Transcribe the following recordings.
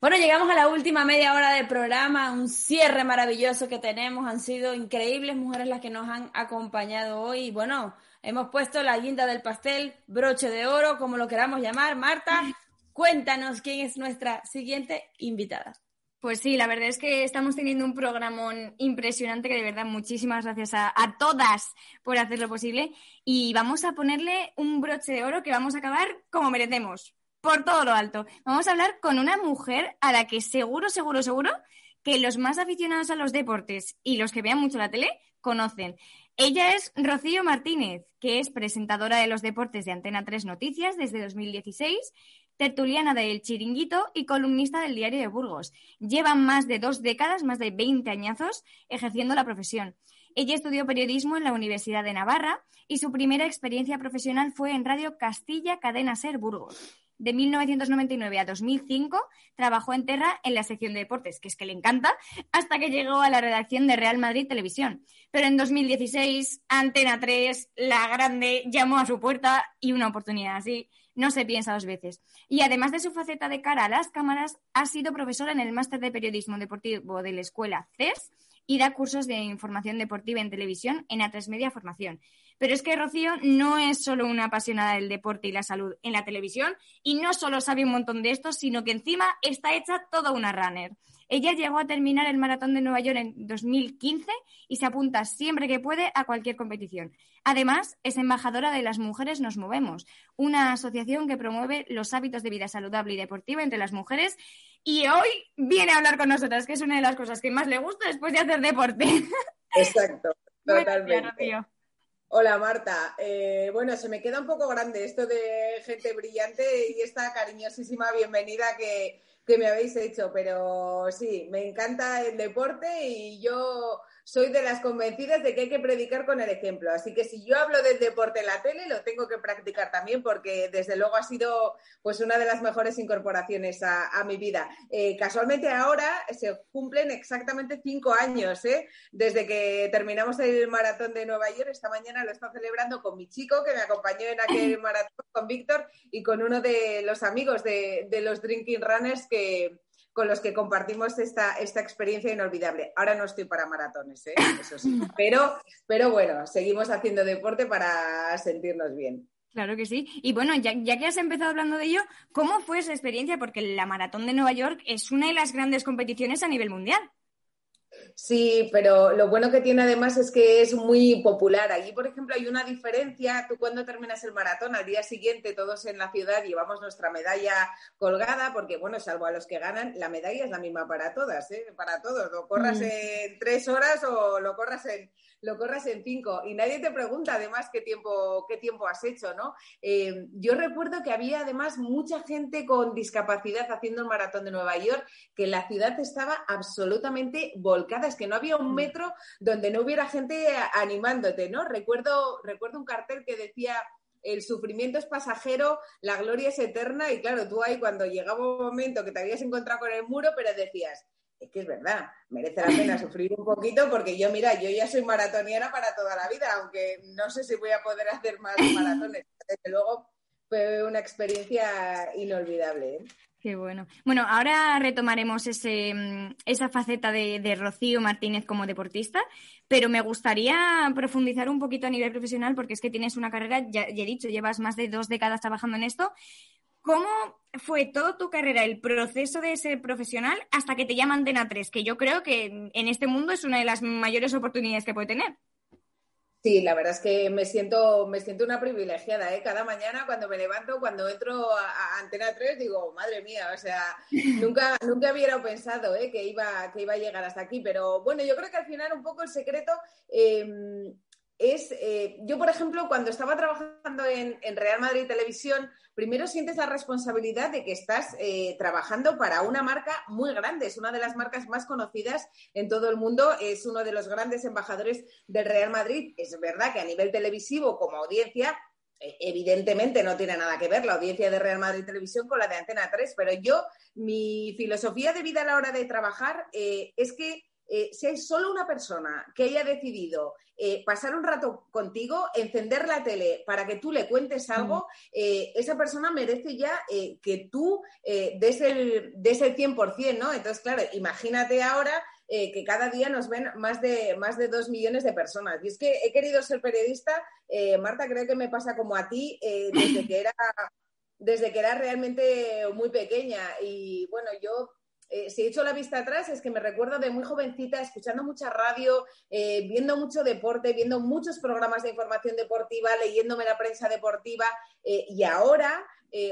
Bueno, llegamos a la última media hora del programa, un cierre maravilloso que tenemos. Han sido increíbles mujeres las que nos han acompañado hoy. Y bueno, hemos puesto la guinda del pastel, broche de oro, como lo queramos llamar. Marta, cuéntanos quién es nuestra siguiente invitada. Pues sí, la verdad es que estamos teniendo un programón impresionante que de verdad muchísimas gracias a, a, todas por hacerlo posible y vamos a ponerle un broche de oro que vamos a acabar como merecemos por todo lo alto. Vamos a hablar con una mujer a la que seguro, seguro, seguro que los más aficionados a los deportes y los que vean mucho la tele conocen. Ella es Rocío Martínez, que es presentadora de los deportes de Antena 3 Noticias desde 2016, tertuliana del Chiringuito y columnista del Diario de Burgos. Lleva más de dos décadas, más de 20 añazos, ejerciendo la profesión. Ella estudió periodismo en la Universidad de Navarra y su primera experiencia profesional fue en Radio Castilla Cadena Ser Burgos de 1999 a 2005 trabajó en Terra en la sección de deportes, que es que le encanta, hasta que llegó a la redacción de Real Madrid Televisión. Pero en 2016, Antena 3, la grande, llamó a su puerta y una oportunidad así no se piensa dos veces. Y además de su faceta de cara a las cámaras, ha sido profesora en el máster de periodismo deportivo de la escuela CES y da cursos de información deportiva en televisión en A3 Media Formación. Pero es que Rocío no es solo una apasionada del deporte y la salud en la televisión y no solo sabe un montón de esto, sino que encima está hecha toda una runner. Ella llegó a terminar el maratón de Nueva York en 2015 y se apunta siempre que puede a cualquier competición. Además, es embajadora de Las Mujeres Nos Movemos, una asociación que promueve los hábitos de vida saludable y deportiva entre las mujeres. Y hoy viene a hablar con nosotras, que es una de las cosas que más le gusta después de hacer deporte. Exacto, totalmente. Hola Marta, eh, bueno, se me queda un poco grande esto de gente brillante y esta cariñosísima bienvenida que, que me habéis hecho, pero sí, me encanta el deporte y yo soy de las convencidas de que hay que predicar con el ejemplo. Así que si yo hablo del deporte en la tele, lo tengo que practicar también porque desde luego ha sido pues una de las mejores incorporaciones a, mi vida. Eh, casualmente ahora se cumplen exactamente cinco años ¿eh? desde que terminamos el maratón de Nueva York. Esta mañana lo está celebrando con mi chico que me acompañó en aquel maratón, con Víctor y con uno de los amigos de, de los Drinking Runners que con los que compartimos esta, esta experiencia inolvidable. Ahora no estoy para maratones, ¿eh? eso sí, pero, pero bueno, seguimos haciendo deporte para sentirnos bien. Claro que sí. Y bueno, ya, ya, que has empezado hablando de ello, ¿cómo fue esa experiencia? Porque la maratón de Nueva York es una de las grandes competiciones a nivel mundial. Sí, pero lo bueno que tiene además es que es muy popular. Allí, por ejemplo, hay una diferencia. Tú cuando terminas el maratón, al día siguiente todos en la ciudad llevamos nuestra medalla colgada, porque bueno, salvo a los que ganan, la medalla es la misma para todas, ¿eh? para todos. Lo corras mm. en tres horas o lo corras en, lo corras en cinco. Y nadie te pregunta además qué tiempo, qué tiempo has hecho, ¿no? Eh, yo recuerdo que había además mucha gente con discapacidad haciendo el maratón de Nueva York, que la ciudad estaba absolutamente volcada, es que no había un mm. metro donde no hubiera gente animándote, ¿no? Recuerdo, recuerdo un cartel que decía el sufrimiento es pasajero, la gloria es eterna, y claro, tú ahí cuando llegaba un momento que te habías encontrado con el muro, pero decías, es que es verdad, merece la pena sufrir un poquito porque yo, mira, yo ya soy maratoniana para toda la vida, aunque no sé si voy a poder hacer más maratones. Desde luego fue una experiencia inolvidable. ¿eh? Qué bueno. Bueno, ahora retomaremos mm, esa faceta de, Rocío Martínez como deportista, pero me gustaría profundizar un poquito a nivel profesional porque es que tienes una carrera, ya he dicho, llevas más de dos décadas trabajando en esto ¿Cómo fue toda tu carrera, el proceso de ser profesional hasta que te llaman Antena 3? Que yo creo que en este mundo es una de las mayores oportunidades que puede tener. Sí, la verdad es que me siento, me siento una privilegiada, ¿eh? Cada mañana cuando me levanto, cuando entro a, Antena 3, digo, madre mía, o sea, nunca, nunca hubiera pensado ¿eh? que, iba, que iba a llegar hasta aquí. Pero bueno, yo creo que al final un poco el secreto eh, es, eh, yo por ejemplo, cuando estaba trabajando en, Real Madrid Televisión, primero sientes la responsabilidad de que estás eh, trabajando para una marca muy grande, es una de las marcas más conocidas en todo el mundo, es uno de los grandes embajadores del Real Madrid. Es verdad que a nivel televisivo, como audiencia, eh, evidentemente no tiene nada que ver la audiencia de Real Madrid Televisión con la de Antena 3, pero yo, mi filosofía de vida a la hora de trabajar es que eh, si hay solo una persona que haya decidido eh, pasar un rato contigo, encender la tele para que tú le cuentes algo, eh, esa persona merece ya que tú des, el, des el 100%, ¿no? Entonces, claro, imagínate ahora que cada día nos ven más de, más de dos millones de personas. Y es que he querido ser periodista, Marta, creo que me pasa como a ti, desde que era desde que era realmente muy pequeña. Y bueno, yo eh, si he hecho la vista atrás, es que me recuerdo de muy jovencita, escuchando mucha radio, eh, viendo mucho deporte, viendo muchos programas de información deportiva, leyéndome la prensa deportiva eh, y ahora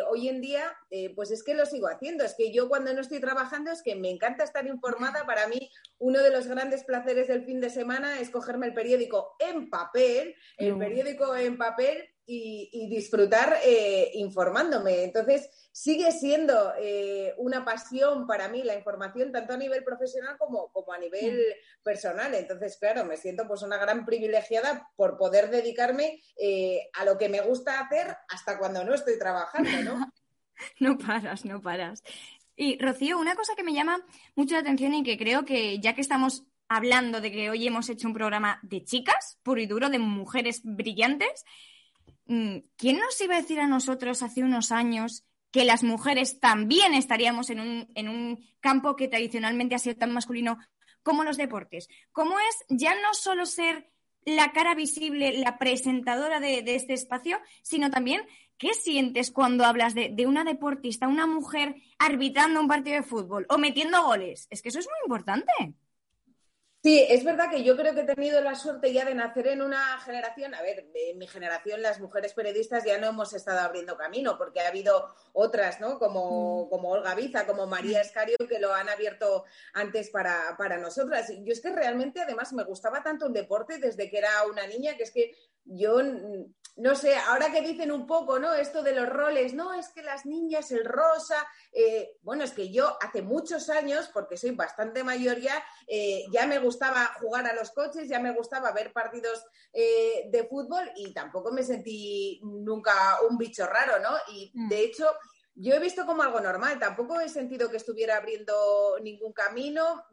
hoy en día, pues es que lo sigo haciendo. Es que yo cuando no estoy trabajando es que me encanta estar informada. Para mí, uno de los grandes placeres del fin de semana es cogerme el periódico en papel, el periódico en papel y, disfrutar eh, informándome. Entonces, sigue siendo eh, una pasión para mí la información, tanto a nivel profesional como, como a nivel mm. personal. Entonces, claro, me siento pues una gran privilegiada por poder dedicarme eh, a lo que me gusta hacer hasta cuando no estoy trabajando, ¿no? no paras, no paras. Y Rocío, una cosa que me llama mucho la atención y que creo que ya que estamos hablando de que hoy hemos hecho un programa de chicas, puro y duro, de mujeres brillantes, ¿quién nos iba a decir a nosotros hace unos años que las mujeres también estaríamos en un, campo que tradicionalmente ha sido tan masculino como los deportes? ¿Cómo es ya no solo ser la cara visible, la presentadora de, este espacio, sino también qué sientes cuando hablas de, de, una deportista, una mujer arbitrando un partido de fútbol o metiendo goles? Es que eso es muy importante. Sí, es verdad que yo creo que he tenido la suerte ya de nacer en una generación, a ver, en mi generación las mujeres periodistas ya no hemos estado abriendo camino, porque ha habido otras, ¿no? Como, mm. como Olga Biza, como María Escario, que lo han abierto antes para, para nosotras. Yo es que realmente además me gustaba tanto el deporte desde que era una niña, que es que yo no sé, ahora que dicen un poco, ¿no? Esto de los roles, no, es que las niñas, el rosa, eh, bueno, es que yo hace muchos años, porque soy bastante mayor ya, eh, ya me gustaba jugar a los coches, ya me gustaba ver partidos eh, de fútbol y tampoco me sentí nunca un bicho raro, ¿no? Y mm. de hecho, yo he visto como algo normal, tampoco he sentido que estuviera abriendo ningún camino.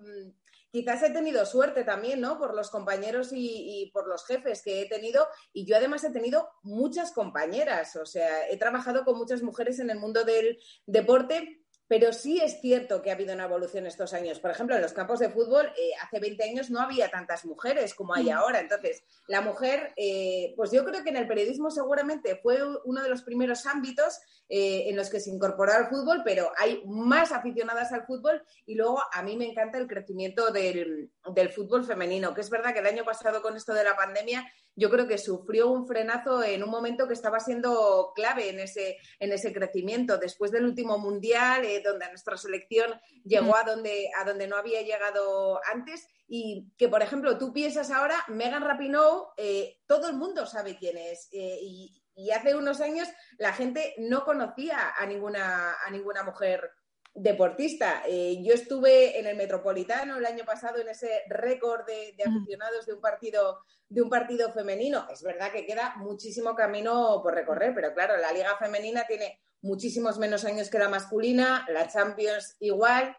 Quizás he tenido suerte también, ¿no? Por los compañeros y, por los jefes que he tenido. Y yo además he tenido muchas compañeras, o sea, he trabajado con muchas mujeres en el mundo del deporte. Pero sí es cierto que ha habido una evolución estos años. Por ejemplo, en los campos de fútbol, eh, hace 20 años no había tantas mujeres como hay mm. ahora. Entonces, la mujer, eh, pues yo creo que en el periodismo seguramente fue uno de los primeros ámbitos eh, en los que se incorporó al fútbol, pero hay más aficionadas al fútbol y luego a mí me encanta el crecimiento del, fútbol femenino, que es verdad que el año pasado con esto de la pandemia yo creo que sufrió un frenazo en un momento que estaba siendo clave en ese, en ese crecimiento. Después del último mundial, eh, donde nuestra selección llegó a donde, a donde no había llegado antes, y que, por ejemplo, tú piensas ahora, Megan Rapinoe, eh, todo el mundo sabe quién es. y, y hace unos años la gente no conocía a ninguna, a ninguna mujer deportista. Eh, yo estuve en el Metropolitano el año pasado en ese récord de, aficionados de un partido de un partido femenino. Es verdad que queda muchísimo camino por recorrer, pero claro, la liga femenina tiene muchísimos menos años que la masculina, la Champions igual,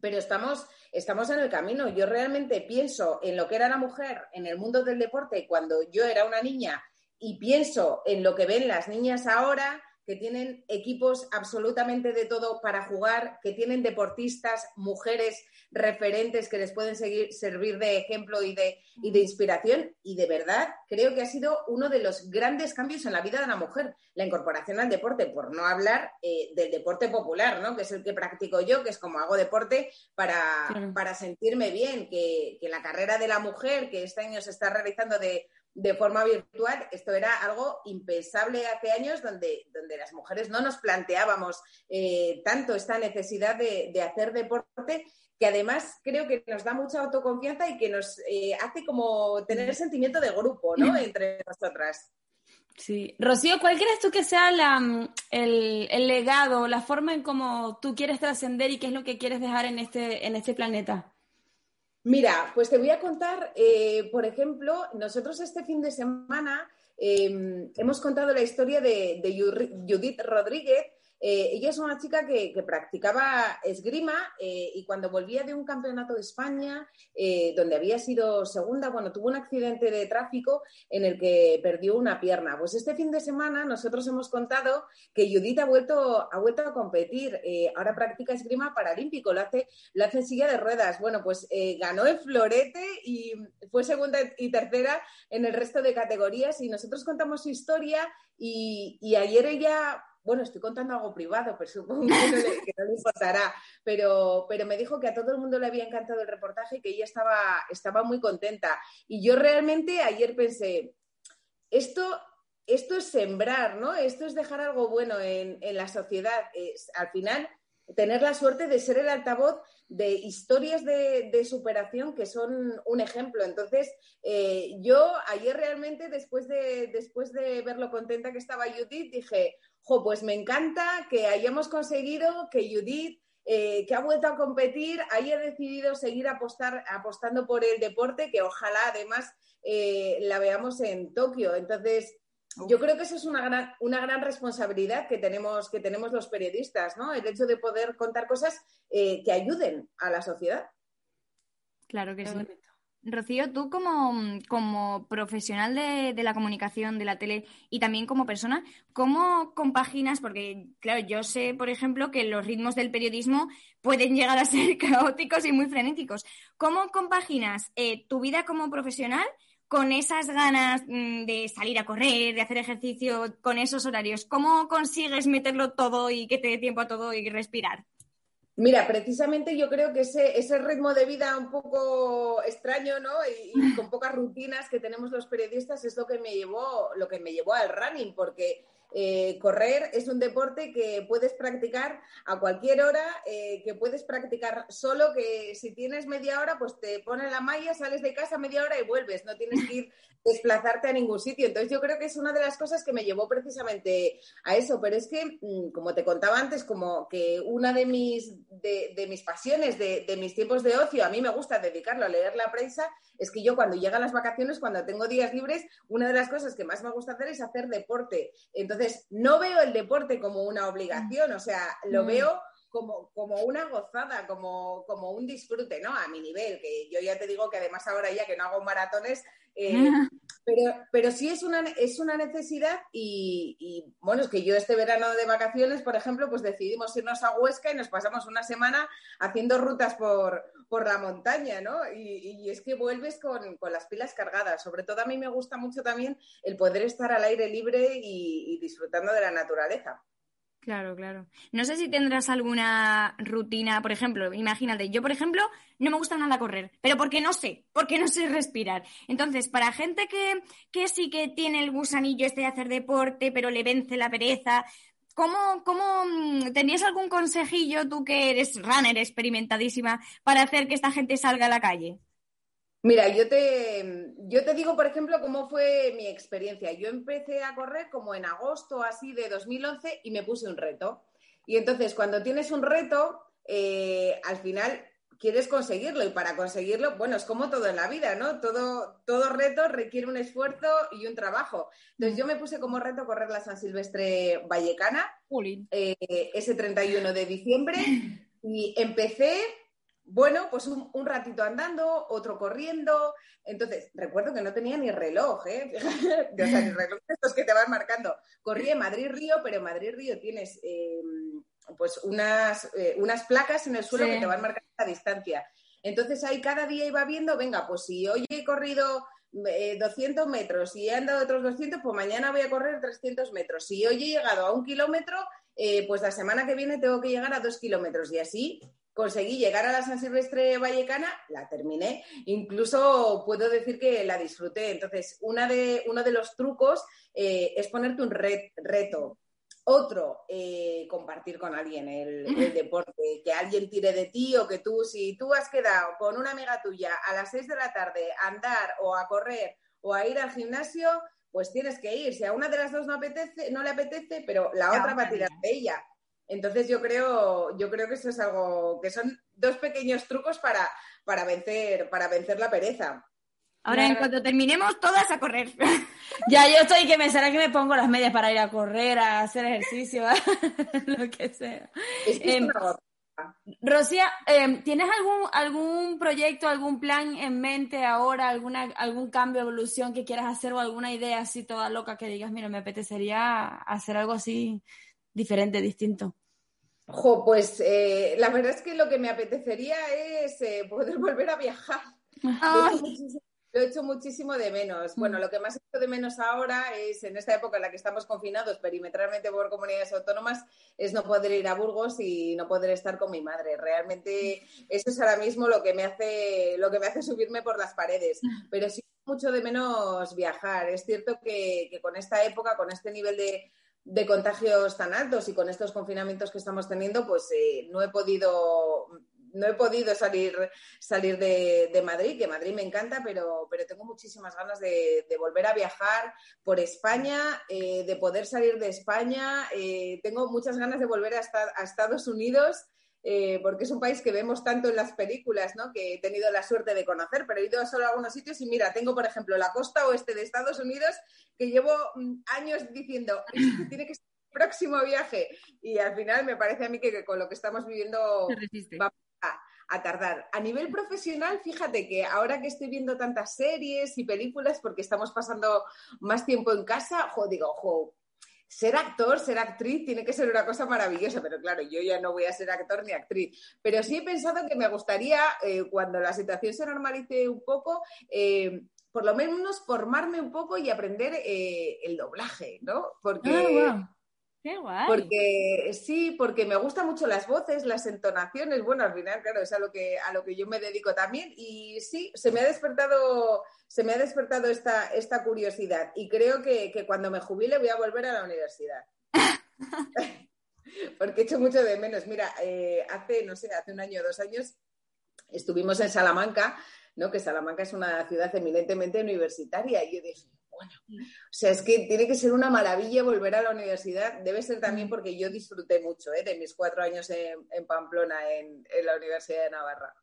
pero estamos, estamos en el camino. Yo realmente pienso en lo que era la mujer en el mundo del deporte cuando yo era una niña y pienso en lo que ven las niñas ahora, que tienen equipos absolutamente de todo para jugar, que tienen deportistas, mujeres referentes que les pueden seguir, servir de ejemplo y de, y de inspiración. Y de verdad creo que ha sido uno de los grandes cambios en la vida de la mujer, la incorporación al deporte, por no hablar eh, del deporte popular, ¿no? que es el que practico yo, que es como hago deporte para, para sentirme bien, que, que la carrera de la mujer que este año se está realizando de de forma virtual. Esto era algo impensable hace años donde, donde las mujeres no nos planteábamos eh, tanto esta necesidad de, hacer deporte que además creo que nos da mucha autoconfianza y que nos eh, hace como tener sentimiento de grupo, ¿no? Entre nosotras. Sí. Rocío, ¿cuál crees tú que sea el, el, legado, la forma en cómo tú quieres trascender y qué es lo que quieres dejar en este, en este planeta? Mira, pues te voy a contar, eh, por ejemplo, nosotros este fin de semana em, hemos contado la historia de, Judith Rodríguez, Eh, ella es una chica que, practicaba esgrima eh, y cuando volvía de un campeonato de España, eh, donde había sido segunda, bueno, tuvo un accidente de tráfico en el que perdió una pierna. Pues este fin de semana nosotros hemos contado que Judith ha vuelto, ha vuelto a competir. ahora practica esgrima paralímpico, lo hace, lo hace en silla de ruedas. Bueno, pues ganó el florete y fue segunda y tercera en el resto de categorías y nosotros contamos su historia y ayer ella bueno, estoy contando algo privado, pero supongo que no le, importará, pero, pero me dijo que a todo el mundo le había encantado el reportaje y que ella estaba, estaba muy contenta. Y yo realmente ayer pensé, esto, esto es sembrar, ¿no? Esto es dejar algo bueno en, la sociedad. Al final, tener la suerte de ser el altavoz de historias de, superación que son un ejemplo. Entonces, eh, yo ayer realmente, después de, después de ver lo contenta que estaba Judith, dije, jo, pues me encanta que hayamos conseguido que Judith, eh, que ha vuelto a competir, haya decidido seguir apostar, apostando por el deporte, que ojalá además eh, la veamos en Tokio. Entonces, yo creo que eso es una gran, una gran responsabilidad que tenemos, que tenemos los periodistas, ¿no? El hecho de poder contar cosas eh, que ayuden a la sociedad. Claro que sí. Rocío, tú como, profesional de, la comunicación, de la tele y también como persona, ¿cómo compaginas? Porque, claro, yo sé, por ejemplo, que los ritmos del periodismo pueden llegar a ser caóticos y muy frenéticos. ¿Cómo compaginas eh, tu vida como profesional con esas ganas mm, de salir a correr, de hacer ejercicio, con esos horarios? ¿Cómo consigues meterlo todo y que te dé tiempo a todo y respirar? Mira, precisamente yo creo que ese, ese ritmo de vida un poco extraño, ¿no? Y, con pocas rutinas que tenemos los periodistas es lo que me llevó, lo que me llevó al running, porque eh, correr es un deporte que puedes practicar a cualquier hora, eh, que puedes practicar solo, que si tienes media hora, pues te pones la malla, sales de casa media hora y vuelves, no tienes que ir desplazarte a ningún sitio. Entonces yo creo que es una de las cosas que me llevó precisamente a eso, pero es que, mm, como te contaba antes, como que una de mis, de, mis pasiones, de, de mis tiempos de ocio, a mí me gusta dedicarlo a leer la prensa, es que yo cuando llegan las vacaciones, cuando tengo días libres, una de las cosas que más me gusta hacer es hacer deporte. Entonces, no veo el deporte como una obligación, o sea, lo mm. veo como, como una gozada, como, como un disfrute, ¿no? A mi nivel, que yo ya te digo que además ahora ya que no hago maratones, eh, pero, pero sí es una, es una necesidad y, bueno, es que yo este verano de vacaciones, por ejemplo, pues decidimos irnos a Huesca y nos pasamos una semana haciendo rutas por, por la montaña, ¿no? Y, es que vuelves con, las pilas cargadas. Sobre todo a mí me gusta mucho también el poder estar al aire libre y disfrutando de la naturaleza. Claro, claro. No sé si tendrás alguna rutina, por ejemplo, imagínate, yo por ejemplo no me gusta nada correr, pero porque no sé, porque no sé respirar. Entonces, para gente que, que sí que tiene el gusanillo este de hacer deporte, pero le vence la pereza, ¿cómo, cómo mm, tenías algún consejillo tú que eres runner experimentadísima para hacer que esta gente salga a la calle? Mira, yo te, yo te digo, por ejemplo, cómo fue mi experiencia. Yo empecé a correr como en agosto así de 2011 y me puse un reto. Y entonces, cuando tienes un reto, eh, al final quieres conseguirlo y para conseguirlo, bueno, es como todo en la vida, ¿no? Todo, todo reto requiere un esfuerzo y un trabajo. Entonces yo me puse como reto correr la San Silvestre Vallecana eh, ese 31 de diciembre y empecé bueno, pues un, ratito andando, otro corriendo. Entonces, recuerdo que no tenía ni reloj, ¿eh? o sea, ni reloj de estos que te van marcando. Corrí en Madrid-Río, pero en Madrid-Río tienes em, pues unas, eh, unas placas en el suelo que te van marcando la distancia. Entonces ahí cada día iba viendo, venga, pues si hoy he corrido 200 eh, metros y he andado otros 200, pues mañana voy a correr 300 metros. Si hoy he llegado a un kilómetro, eh, pues la semana que viene tengo que llegar a dos kilómetros y así conseguí llegar a la San Silvestre Vallecana, la terminé, incluso puedo decir que la disfruté. Entonces, una de, uno de los trucos eh, es ponerte un reto. Otro, eh, compartir con alguien el, deporte, que alguien tire de ti o que tú, si tú has quedado con una amiga tuya a las 6 de la tarde a andar o a correr o a ir al gimnasio, pues tienes que ir. Si a una de las dos no, apetece, no le apetece, pero la otra va a tirar de ella. Entonces yo creo, yo creo que eso es algo, que son dos pequeños trucos para, para vencer, para vencer la pereza. Ahora, en cuanto terminemos, todas a correr. Ya, yo estoy que me será que me pongo las medias para ir a correr, a hacer ejercicio, lo que sea. Em, Rocía, em, ¿tienes algún, algún proyecto, algún plan en mente ahora, alguna, algún cambio, evolución que quieras hacer o alguna idea así toda loca que digas, mira, me apetecería hacer algo así diferente, distinto? Jo, pues eh, la verdad es que lo que me apetecería es eh, poder volver a viajar. Lo he hecho muchísimo de menos. Bueno, mm. lo que más he hecho de menos ahora es, en esta época en la que estamos confinados perimetralmente por comunidades autónomas, es no poder ir a Burgos y no poder estar con mi madre. Realmente eso es ahora mismo lo que me hace, lo que me hace subirme por las paredes. Pero sí mucho de menos viajar. Es cierto que, con esta época, con este nivel de, contagios tan altos y con estos confinamientos que estamos teniendo, pues eh, no he podido no he podido salir, salir de, Madrid, que Madrid me encanta, pero, pero tengo muchísimas ganas de, volver a viajar por España, eh, de poder salir de España. Eh, tengo muchas ganas de volver a Estados Unidos. Eh, porque es un país que vemos tanto en las películas, ¿no? que he tenido la suerte de conocer, pero he ido a solo a algunos sitios y mira, tengo, por ejemplo, la costa oeste de Estados Unidos, que llevo mm, años diciendo, tiene que ser el próximo viaje, y al final me parece a mí que, con lo que estamos viviendo a, tardar. A nivel profesional, fíjate que ahora que estoy viendo tantas series y películas, porque estamos pasando más tiempo en casa, jo, digo, jo, ser actor, ser actriz tiene que ser una cosa maravillosa, pero claro, yo ya no voy a ser actor ni actriz. Pero sí he pensado que me gustaría, eh, cuando la situación se normalice un poco, eh, por lo menos formarme un poco y aprender eh, el doblaje, ¿no? Porque ah, Qué guay. Porque sí, porque me gustan mucho las voces, las entonaciones. Bueno, al final, claro, es a lo que, a lo que yo me dedico también. Y sí, se me ha despertado, se me ha despertado esta, esta curiosidad. Y creo que, cuando me jubile voy a volver a la universidad. porque he hecho mucho de menos. Mira, eh, hace, no sé, hace un año o dos años estuvimos en Salamanca, ¿no? Que Salamanca es una ciudad eminentemente universitaria. Y yo dije, bueno, o sea, es que tiene que ser una maravilla volver a la universidad. Debe ser también porque yo disfruté mucho ¿eh? de mis cuatro años en, Pamplona, en, la Universidad de Navarra.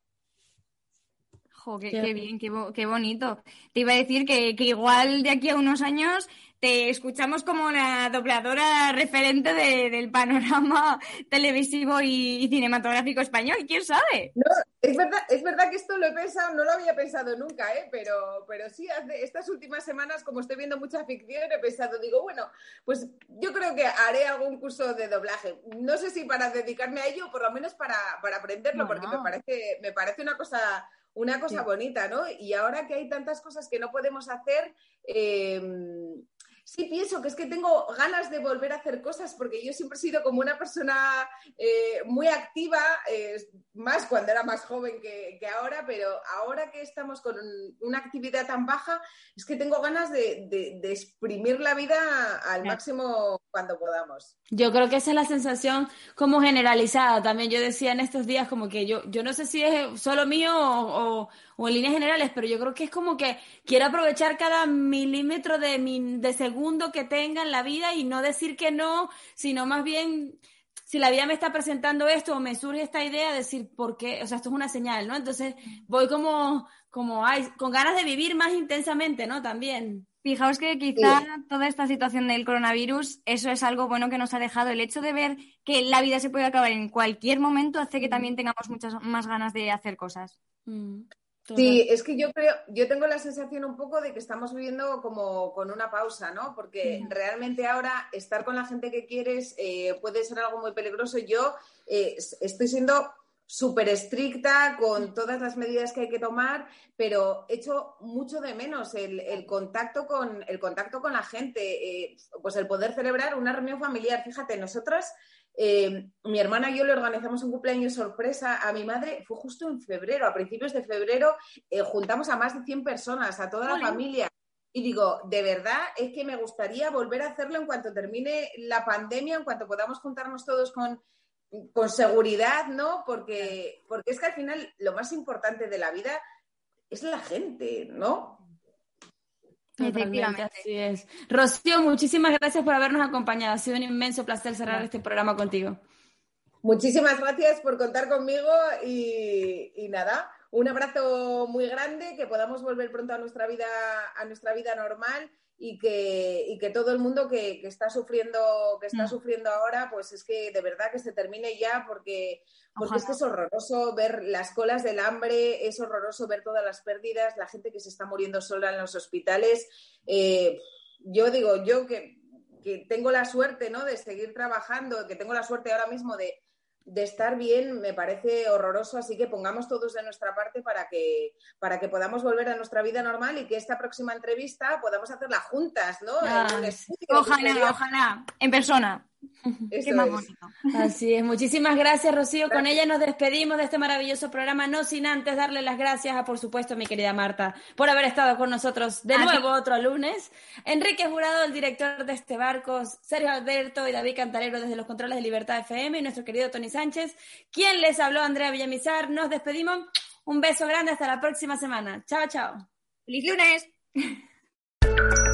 Jo, qué, bien, qué, bonito. Te iba a decir que, que igual de aquí a unos años te escuchamos como la dobladora referente del panorama televisivo y, cinematográfico español, ¿quién sabe? No, es verdad, es verdad que esto lo he pensado, no lo había pensado nunca, ¿eh? pero, pero sí, hace estas últimas semanas, como estoy viendo mucha ficción, he pensado, digo, bueno, pues yo creo que haré algún curso de doblaje. No sé si para dedicarme a ello, o por lo menos para, aprenderlo, porque me parece, me parece una cosa una cosa bonita, ¿no? Y ahora que hay tantas cosas que no podemos hacer, eh, sí pienso que es que tengo ganas de volver a hacer cosas porque yo siempre he sido como una persona eh, muy activa, eh, más cuando era más joven que, ahora, pero ahora que estamos con una actividad tan baja, es que tengo ganas de, exprimir la vida al máximo cuando podamos. Yo creo que esa es la sensación como generalizada. También yo decía en estos días como que yo, yo no sé si es solo mío o o en líneas generales, pero yo creo que es como que quiero aprovechar cada milímetro de, de segundo que tenga en la vida y no decir que no, sino más bien si la vida me está presentando esto o me surge esta idea, decir por qué, o sea, esto es una señal, ¿no? Entonces voy como, como, ay, con ganas de vivir más intensamente, ¿no? También. Fijaos que quizá toda esta situación del coronavirus, eso es algo bueno que nos ha dejado. El hecho de ver que la vida se puede acabar en cualquier momento hace que también tengamos muchas más ganas de hacer cosas. Sí, es que yo creo, yo tengo la sensación un poco de que estamos viviendo como con una pausa, ¿no? Porque realmente ahora estar con la gente que quieres eh, puede ser algo muy peligroso. Yo eh, estoy siendo súper estricta con todas las medidas que hay que tomar, pero echo mucho de menos el, contacto con el contacto con la gente, eh, pues el poder celebrar una reunión familiar. Fíjate, nosotras eh, mi hermana y yo le organizamos un cumpleaños sorpresa a mi madre, fue justo en febrero, a principios de febrero, eh, juntamos a más de 100 personas, a toda la familia. Y digo, de verdad es que me gustaría volver a hacerlo en cuanto termine la pandemia, en cuanto podamos juntarnos todos con, con seguridad, ¿no? Porque, porque es que al final lo más importante de la vida es la gente, ¿no? Efectivamente. Así es. Rocío, muchísimas gracias por habernos acompañado. Ha sido un inmenso placer cerrar este programa contigo. Muchísimas gracias por contar conmigo y, nada, un abrazo muy grande, que podamos volver pronto a nuestra vida, a nuestra vida normal y que, y que todo el mundo que, que está sufriendo, que está mm. sufriendo ahora, pues es que de verdad que se termine ya porque, porque es que es horroroso ver las colas del hambre, es horroroso ver todas las pérdidas, la gente que se está muriendo sola en los hospitales. Eh, yo digo, yo que, que tengo la suerte ¿no? de seguir trabajando, que tengo la suerte ahora mismo de, de estar bien me parece horroroso, así que pongamos todos de nuestra parte para que, para que podamos volver a nuestra vida normal y que esta próxima entrevista podamos hacerla juntas, ¿no? ojalá, ojalá, en persona. Así es. Muchísimas gracias, Rocío. Con ella nos despedimos de este maravilloso programa, no sin antes darle las gracias a, por supuesto, mi querida Marta, por haber estado con nosotros de nuevo otro lunes. Enrique Jurado, el director de este barco, Sergio Alberto y David Cantarero desde los controles de Libertad FM y nuestro querido Tony Sánchez, quien les habló, Andrea Villamizar. Nos despedimos. Un beso grande hasta la próxima semana. Chao, chao. ¡Feliz lunes!